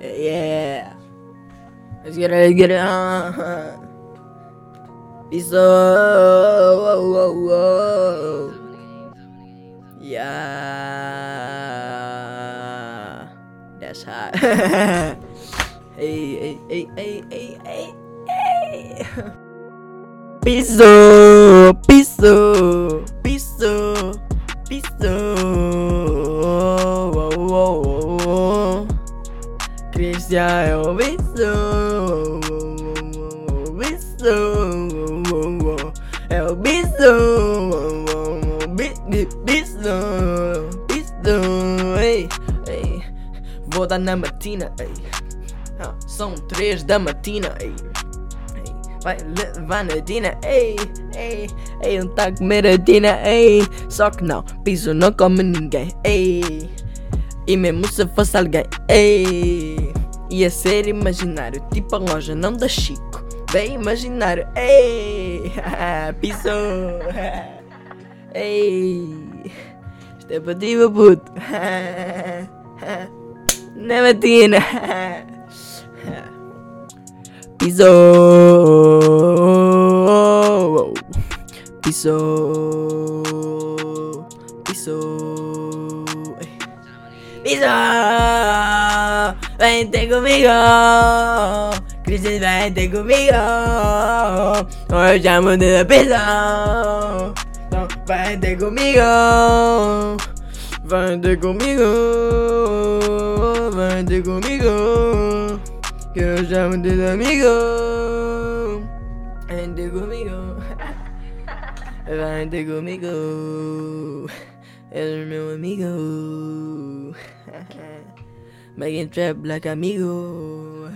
Yeah. Let's get it, get it. Uh, Peace whoa, whoa, whoa. Yeah. That's hot. hey, hey, hey, hey, hey, hey, hey. Piso, piso, Cristiano Piso. Piso. É o bicho, bicho, bicho, ei, ei, vou dar na matina, ei, ah, são três da matina, ei, vai levar na tina, ei, ei, ei, não tá a comer a tina, ei, só que não, piso não come ninguém, ei, e mesmo se fosse alguém, ei, ia ser imaginário, tipo a loja não da Chico. Bem imaginário. Ei! Pisou! Ei! Isto é para ti, meu puto! Na matina! Pisou! Pisou! Pisou! Pisou! vente conmigo. Crisis, vente conmigo. Hoy llamo de piso. No, vente conmigo. Vente conmigo. Vente conmigo. que Quiero llamarte de amigo. Vente conmigo. Vente conmigo. El meu amigo. Making trap like amigo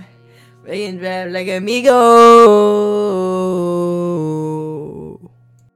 Making trap like amigo.